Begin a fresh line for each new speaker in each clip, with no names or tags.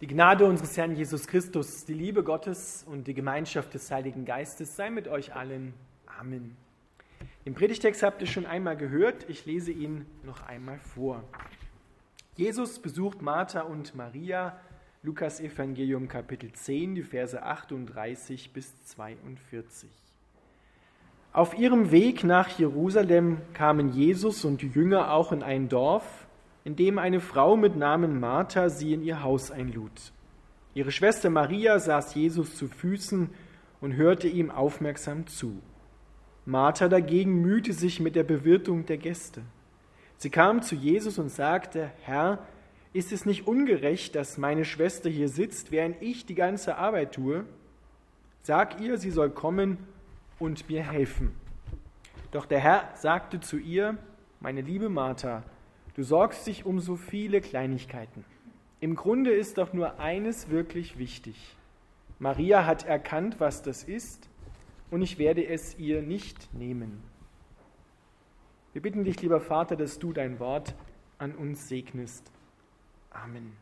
Die Gnade unseres Herrn Jesus Christus, die Liebe Gottes und die Gemeinschaft des Heiligen Geistes sei mit euch allen. Amen. Den Predigtext habt ihr schon einmal gehört, ich lese ihn noch einmal vor. Jesus besucht Martha und Maria, Lukas Evangelium Kapitel 10, die Verse 38 bis 42. Auf ihrem Weg nach Jerusalem kamen Jesus und die Jünger auch in ein Dorf, in dem eine Frau mit Namen Martha sie in ihr Haus einlud. Ihre Schwester Maria saß Jesus zu Füßen und hörte ihm aufmerksam zu. Martha dagegen mühte sich mit der Bewirtung der Gäste. Sie kam zu Jesus und sagte, Herr, ist es nicht ungerecht, dass meine Schwester hier sitzt, während ich die ganze Arbeit tue? Sag ihr, sie soll kommen und mir helfen. Doch der Herr sagte zu ihr, meine liebe Martha, Du sorgst dich um so viele Kleinigkeiten. Im Grunde ist doch nur eines wirklich wichtig. Maria hat erkannt, was das ist, und ich werde es ihr nicht nehmen. Wir bitten dich, lieber Vater, dass du dein Wort an uns segnest. Amen.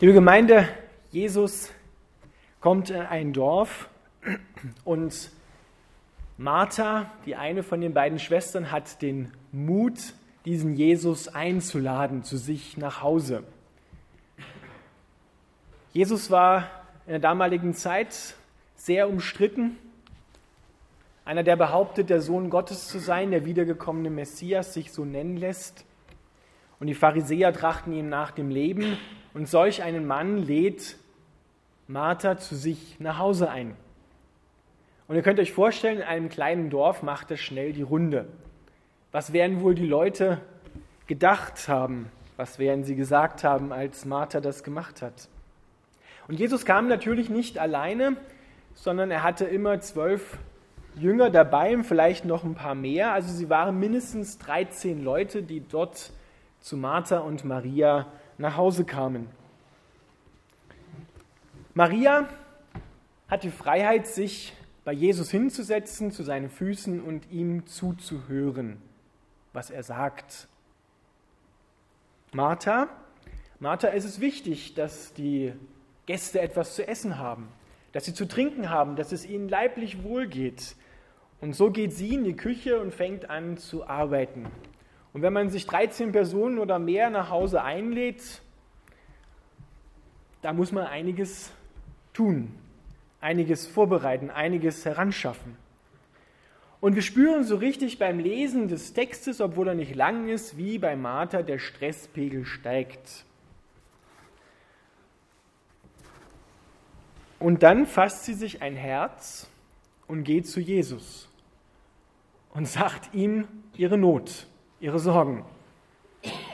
Liebe Gemeinde, Jesus kommt in ein Dorf und Martha, die eine von den beiden Schwestern, hat den Mut, diesen Jesus einzuladen zu sich nach Hause. Jesus war in der damaligen Zeit sehr umstritten. Einer, der behauptet, der Sohn Gottes zu sein, der wiedergekommene Messias sich so nennen lässt. Und die Pharisäer trachten ihm nach dem Leben und solch einen Mann lädt Martha zu sich nach Hause ein. Und ihr könnt euch vorstellen, in einem kleinen Dorf macht er schnell die Runde. Was werden wohl die Leute gedacht haben? Was werden sie gesagt haben, als Martha das gemacht hat? Und Jesus kam natürlich nicht alleine, sondern er hatte immer zwölf Jünger dabei, vielleicht noch ein paar mehr. Also sie waren mindestens 13 Leute, die dort zu Martha und Maria nach Hause kamen. Maria hat die Freiheit, sich bei Jesus hinzusetzen, zu seinen Füßen und ihm zuzuhören, was er sagt. Martha, Martha ist wichtig, dass die Gäste etwas zu essen haben, dass sie zu trinken haben, dass es ihnen leiblich wohlgeht. Und so geht sie in die Küche und fängt an zu arbeiten. Und wenn man sich 13 Personen oder mehr nach Hause einlädt, da muss man einiges tun, einiges vorbereiten, einiges heranschaffen. Und wir spüren so richtig beim Lesen des Textes, obwohl er nicht lang ist, wie bei Martha der Stresspegel steigt. Und dann fasst sie sich ein Herz und geht zu Jesus und sagt ihm ihre Not ihre Sorgen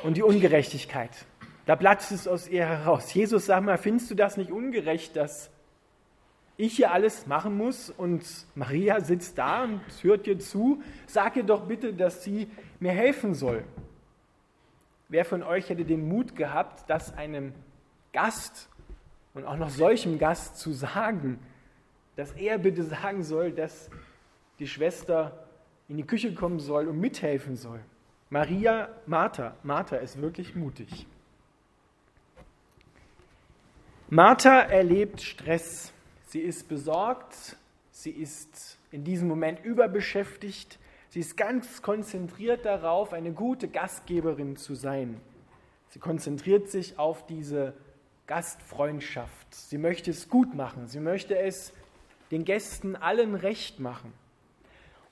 und die Ungerechtigkeit. Da platzt es aus ihr heraus. Jesus, sag mal, findest du das nicht ungerecht, dass ich hier alles machen muss und Maria sitzt da und hört dir zu? Sag ihr doch bitte, dass sie mir helfen soll. Wer von euch hätte den Mut gehabt, das einem Gast und auch noch solchem Gast zu sagen, dass er bitte sagen soll, dass die Schwester in die Küche kommen soll und mithelfen soll? Maria, Martha, Martha ist wirklich mutig. Martha erlebt Stress. Sie ist besorgt, sie ist in diesem Moment überbeschäftigt, sie ist ganz konzentriert darauf, eine gute Gastgeberin zu sein. Sie konzentriert sich auf diese Gastfreundschaft. Sie möchte es gut machen, sie möchte es den Gästen allen recht machen.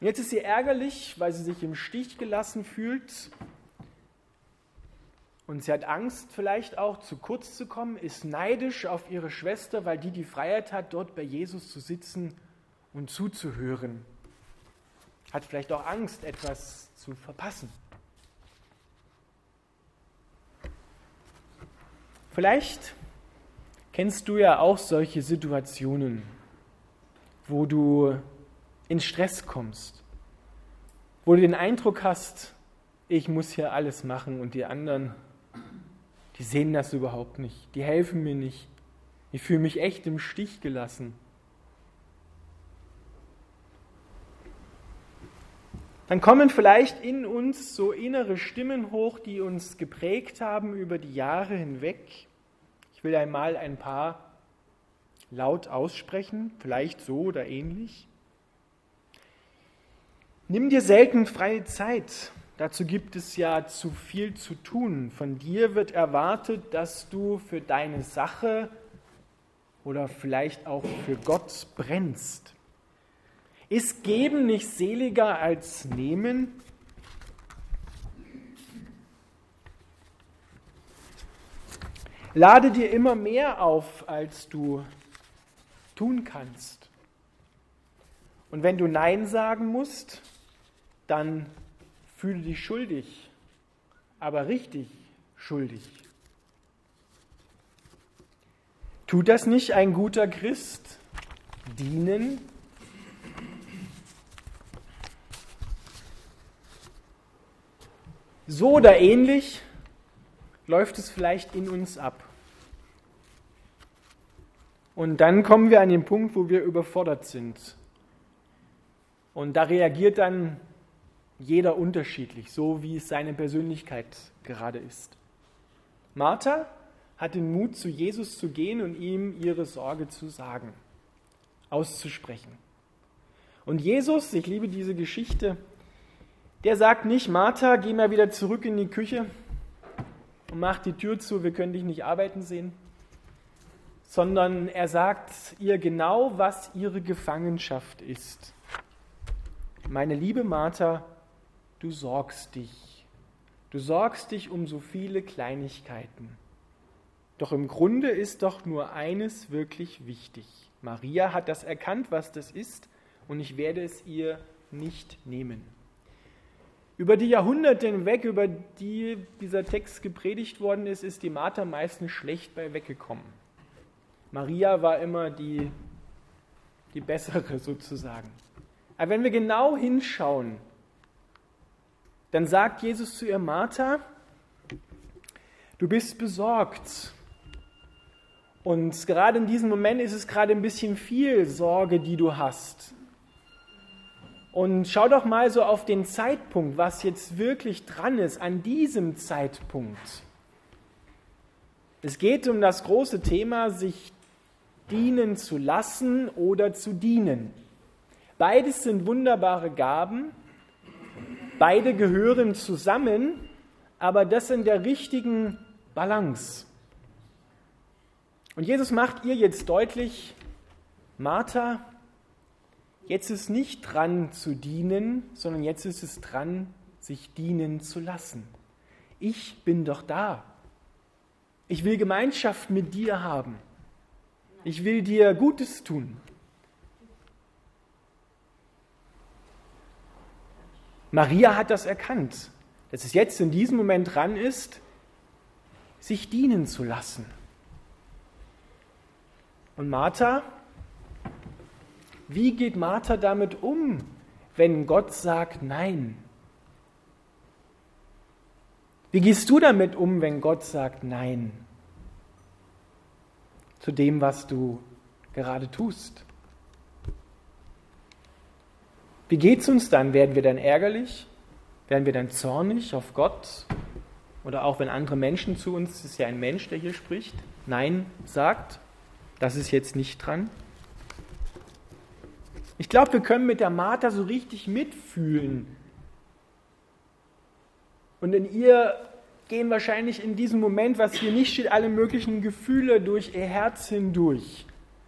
Und jetzt ist sie ärgerlich, weil sie sich im Stich gelassen fühlt. Und sie hat Angst, vielleicht auch zu kurz zu kommen, ist neidisch auf ihre Schwester, weil die die Freiheit hat, dort bei Jesus zu sitzen und zuzuhören. Hat vielleicht auch Angst, etwas zu verpassen. Vielleicht kennst du ja auch solche Situationen, wo du in Stress kommst, wo du den Eindruck hast, ich muss hier alles machen und die anderen, die sehen das überhaupt nicht, die helfen mir nicht, Ich fühle mich echt im Stich gelassen. Dann kommen vielleicht in uns so innere Stimmen hoch, die uns geprägt haben über die Jahre hinweg. Ich will einmal ein paar laut aussprechen, vielleicht so oder ähnlich. Nimm dir selten freie Zeit. Dazu gibt es ja zu viel zu tun. Von dir wird erwartet, dass du für deine Sache oder vielleicht auch für Gott brennst. Ist Geben nicht seliger als Nehmen? Lade dir immer mehr auf, als du tun kannst. Und wenn du Nein sagen musst, dann fühle dich schuldig, aber richtig schuldig. Tut das nicht ein guter Christ? Dienen? So oder ähnlich läuft es vielleicht in uns ab. Und dann kommen wir an den Punkt, wo wir überfordert sind. Und da reagiert dann jeder unterschiedlich, so wie es seine Persönlichkeit gerade ist. Martha hat den Mut, zu Jesus zu gehen und ihm ihre Sorge zu sagen, auszusprechen. Und Jesus, ich liebe diese Geschichte, der sagt nicht, Martha, geh mal wieder zurück in die Küche und mach die Tür zu, wir können dich nicht arbeiten sehen, sondern er sagt ihr genau, was ihre Gefangenschaft ist. Meine liebe Martha, du sorgst dich. Du sorgst dich um so viele Kleinigkeiten. Doch im Grunde ist doch nur eines wirklich wichtig. Maria hat das erkannt, was das ist, und ich werde es ihr nicht nehmen. Über die Jahrhunderte hinweg, über die dieser Text gepredigt worden ist, ist die Martha meistens schlecht bei weggekommen. Maria war immer die, die bessere sozusagen. Aber wenn wir genau hinschauen, dann sagt Jesus zu ihr, Martha, du bist besorgt. Und gerade in diesem Moment ist es gerade ein bisschen viel Sorge, die du hast. Und schau doch mal so auf den Zeitpunkt, was jetzt wirklich dran ist an diesem Zeitpunkt. Es geht um das große Thema, sich dienen zu lassen oder zu dienen. Beides sind wunderbare Gaben, Beide gehören zusammen, aber das in der richtigen Balance. Und Jesus macht ihr jetzt deutlich, Martha, jetzt ist nicht dran zu dienen, sondern jetzt ist es dran, sich dienen zu lassen. Ich bin doch da. Ich will Gemeinschaft mit dir haben. Ich will dir Gutes tun. Maria hat das erkannt, dass es jetzt in diesem Moment dran ist, sich dienen zu lassen. Und Martha, wie geht Martha damit um, wenn Gott sagt Nein? Wie gehst du damit um, wenn Gott sagt Nein zu dem, was du gerade tust? Wie geht es uns dann? Werden wir dann ärgerlich? Werden wir dann zornig auf Gott? Oder auch wenn andere Menschen zu uns, es ist ja ein Mensch, der hier spricht, Nein sagt, das ist jetzt nicht dran. Ich glaube, wir können mit der Martha so richtig mitfühlen. Und in ihr gehen wahrscheinlich in diesem Moment, was hier nicht steht, alle möglichen Gefühle durch ihr Herz hindurch.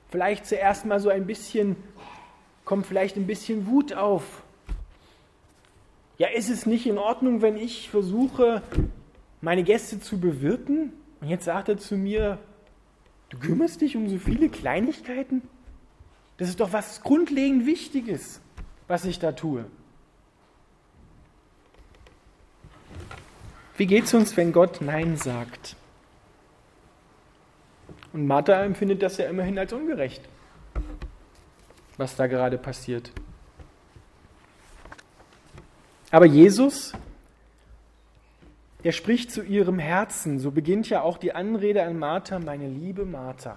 Vielleicht zuerst mal so ein bisschen kommt vielleicht ein bisschen Wut auf. Ja, ist es nicht in Ordnung, wenn ich versuche, meine Gäste zu bewirten? Und jetzt sagt er zu mir, du kümmerst dich um so viele Kleinigkeiten? Das ist doch was grundlegend Wichtiges, was ich da tue. Wie geht es uns, wenn Gott Nein sagt? Und Martha empfindet das ja immerhin als ungerecht was da gerade passiert. Aber Jesus, der spricht zu ihrem Herzen. So beginnt ja auch die Anrede an Martha, meine liebe Martha.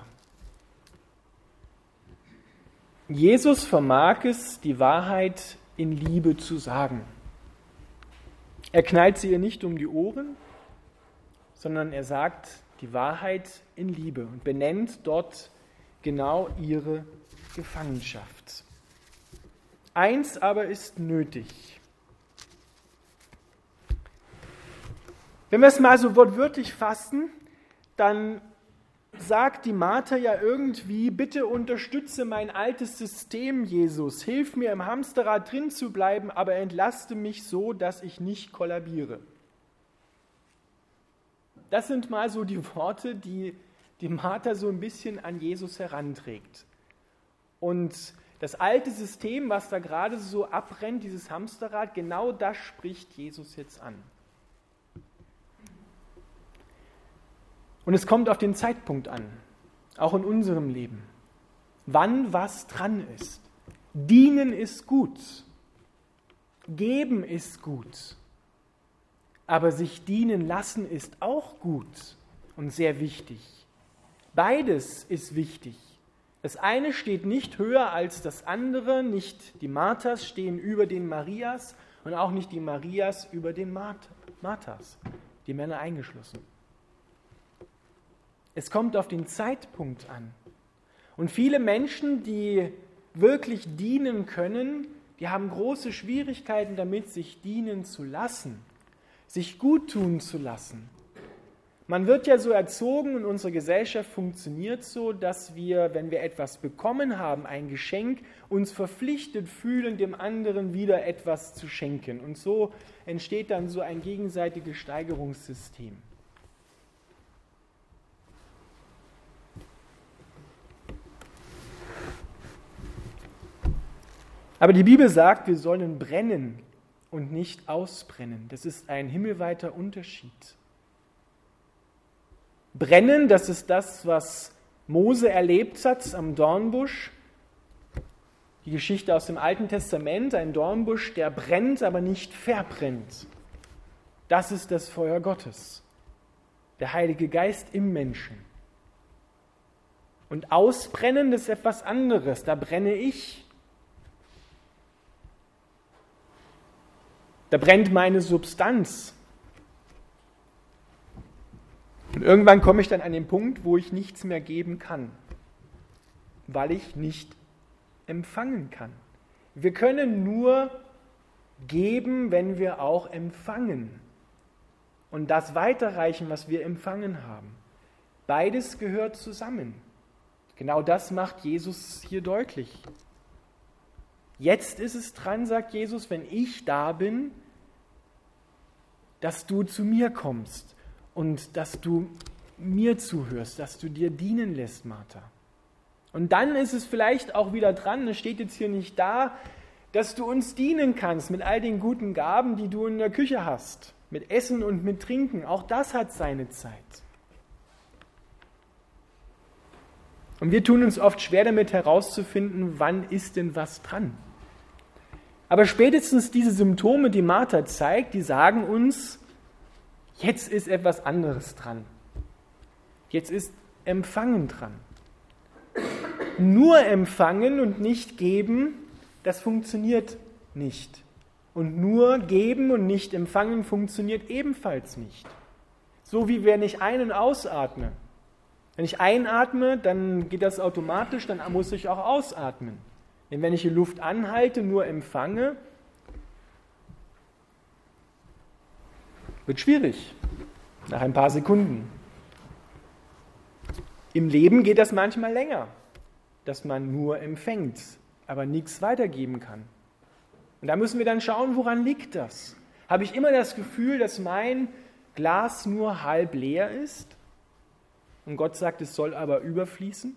Jesus vermag es, die Wahrheit in Liebe zu sagen. Er knallt sie ihr nicht um die Ohren, sondern er sagt die Wahrheit in Liebe und benennt dort genau ihre Gefangenschaft. Eins aber ist nötig. Wenn wir es mal so wortwörtlich fassen, dann sagt die Martha ja irgendwie, bitte unterstütze mein altes System, Jesus. Hilf mir im Hamsterrad drin zu bleiben, aber entlaste mich so, dass ich nicht kollabiere. Das sind mal so die Worte, die die Martha so ein bisschen an Jesus heranträgt. Und das alte System, was da gerade so abbrennt, dieses Hamsterrad, genau das spricht Jesus jetzt an. Und es kommt auf den Zeitpunkt an, auch in unserem Leben. Wann was dran ist. Dienen ist gut. Geben ist gut. Aber sich dienen lassen ist auch gut und sehr wichtig. Beides ist wichtig. Das eine steht nicht höher als das andere, nicht die Marthas stehen über den Marias und auch nicht die Marias über den Marthas, die Männer eingeschlossen. Es kommt auf den Zeitpunkt an. Und viele Menschen, die wirklich dienen können, die haben große Schwierigkeiten damit, sich dienen zu lassen, sich gut tun zu lassen. Man wird ja so erzogen und unsere Gesellschaft funktioniert so, dass wir, wenn wir etwas bekommen haben, ein Geschenk, uns verpflichtet fühlen, dem anderen wieder etwas zu schenken. Und so entsteht dann so ein gegenseitiges Steigerungssystem. Aber die Bibel sagt, wir sollen brennen und nicht ausbrennen. Das ist ein himmelweiter Unterschied. Brennen, das ist das, was Mose erlebt hat am Dornbusch. Die Geschichte aus dem Alten Testament, ein Dornbusch, der brennt, aber nicht verbrennt. Das ist das Feuer Gottes, der Heilige Geist im Menschen. Und ausbrennen, ist etwas anderes. Da brenne ich, Da brennt meine Substanz. Und irgendwann komme ich dann an den Punkt, wo ich nichts mehr geben kann, weil ich nicht empfangen kann. Wir können nur geben, wenn wir auch empfangen und das weiterreichen, was wir empfangen haben. Beides gehört zusammen. Genau das macht Jesus hier deutlich. Jetzt ist es dran, sagt Jesus, wenn ich da bin, dass du zu mir kommst und dass du mir zuhörst, dass du dir dienen lässt, Martha. Und dann ist es vielleicht auch wieder dran, es steht jetzt hier nicht da, dass du uns dienen kannst mit all den guten Gaben, die du in der Küche hast, mit Essen und mit Trinken. Auch das hat seine Zeit. Und wir tun uns oft schwer damit herauszufinden, wann ist denn was dran. Aber spätestens diese Symptome, die Martha zeigt, die sagen uns, jetzt ist etwas anderes dran. Jetzt ist Empfangen dran. Nur empfangen und nicht geben, das funktioniert nicht. Und nur geben und nicht empfangen funktioniert ebenfalls nicht. So wie wenn ich ein- und ausatme. Wenn ich einatme, dann geht das automatisch, dann muss ich auch ausatmen. Denn wenn ich die Luft anhalte, nur empfange, wird schwierig nach ein paar Sekunden. Im Leben geht das manchmal länger, dass man nur empfängt, aber nichts weitergeben kann. Und da müssen wir dann schauen, woran liegt das? Habe ich immer das Gefühl, dass mein Glas nur halb leer ist und Gott sagt, es soll aber überfließen?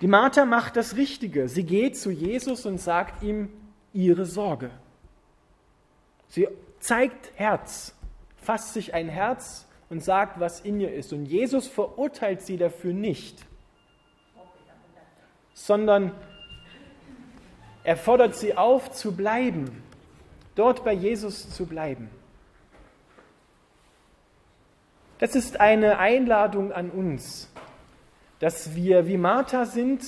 Die Martha macht das Richtige. Sie geht zu Jesus und sagt ihm ihre Sorge. Sie zeigt Herz, fasst sich ein Herz und sagt, was in ihr ist. Und Jesus verurteilt sie dafür nicht, sondern er fordert sie auf zu bleiben, dort bei Jesus zu bleiben. Das ist eine Einladung an uns, dass wir wie Martha sind,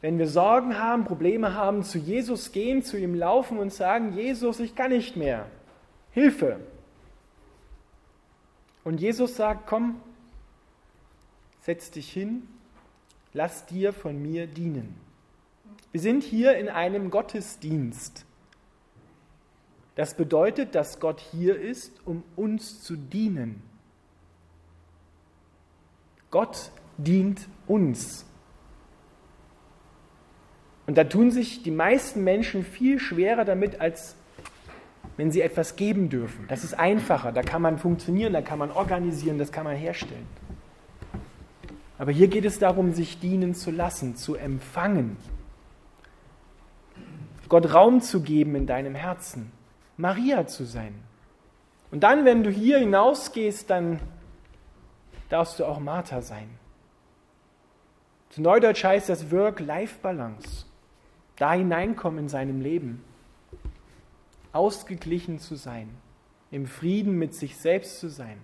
wenn wir Sorgen haben, Probleme haben, zu Jesus gehen, zu ihm laufen und sagen, Jesus, ich kann nicht mehr. Hilfe. Und Jesus sagt, komm, setz dich hin, lass dir von mir dienen. Wir sind hier in einem Gottesdienst. Das bedeutet, dass Gott hier ist, um uns zu dienen. Gott dient uns. Und da tun sich die meisten Menschen viel schwerer damit, als wenn sie etwas geben dürfen. Das ist einfacher, da kann man funktionieren, da kann man organisieren, das kann man herstellen. Aber hier geht es darum, sich dienen zu lassen, zu empfangen. Gott Raum zu geben in deinem Herzen, Maria zu sein. Und dann, wenn du hier hinausgehst, dann darfst du auch Martha sein. Zu Neudeutsch heißt das Work-Life-Balance. Da hineinkommen in seinem Leben. Ausgeglichen zu sein. Im Frieden mit sich selbst zu sein.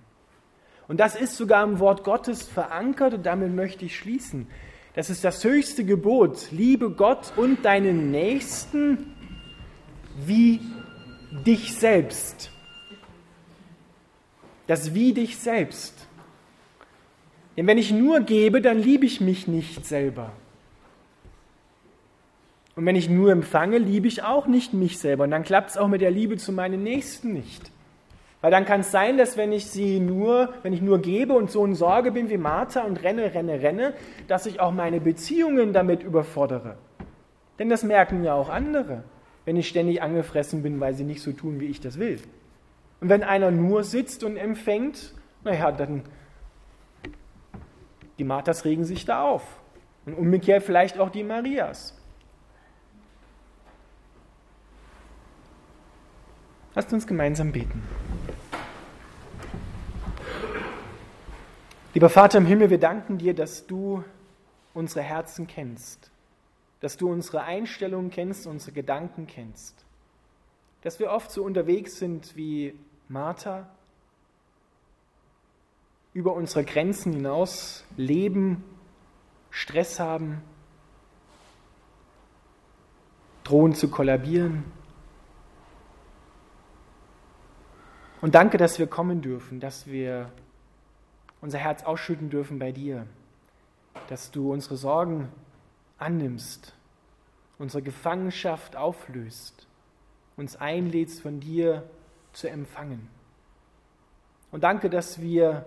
Und das ist sogar im Wort Gottes verankert und damit möchte ich schließen. Das ist das höchste Gebot. Liebe Gott und deinen Nächsten wie dich selbst. Das wie dich selbst. Denn wenn ich nur gebe, dann liebe ich mich nicht selber. Und wenn ich nur empfange, liebe ich auch nicht mich selber. Und dann klappt es auch mit der Liebe zu meinen Nächsten nicht. Weil dann kann es sein, dass wenn ich sie nur, wenn ich nur gebe und so in Sorge bin wie Martha und renne, renne, renne, dass ich auch meine Beziehungen damit überfordere. Denn das merken ja auch andere, wenn ich ständig angefressen bin, weil sie nicht so tun, wie ich das will. Und wenn einer nur sitzt und empfängt, naja, dann die Marthas regen sich da auf. Und umgekehrt vielleicht auch die Marias. Lasst uns gemeinsam beten. Lieber Vater im Himmel, wir danken dir, dass du unsere Herzen kennst, dass du unsere Einstellungen kennst, unsere Gedanken kennst, dass wir oft so unterwegs sind wie Martha, über unsere Grenzen hinaus leben, Stress haben, drohen zu kollabieren. Und danke, dass wir kommen dürfen, dass wir unser Herz ausschütten dürfen bei dir, dass du unsere Sorgen annimmst, unsere Gefangenschaft auflöst, uns einlädst, von dir zu empfangen. Und danke, dass wir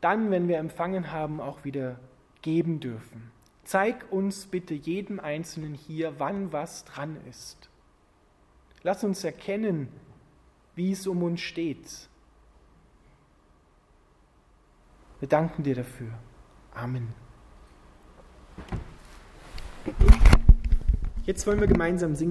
dann, wenn wir empfangen haben, auch wieder geben dürfen. Zeig uns bitte jedem Einzelnen hier, wann was dran ist. Lass uns erkennen, wie es um uns steht Wir danken dir dafür. Amen. Jetzt wollen wir gemeinsam singen.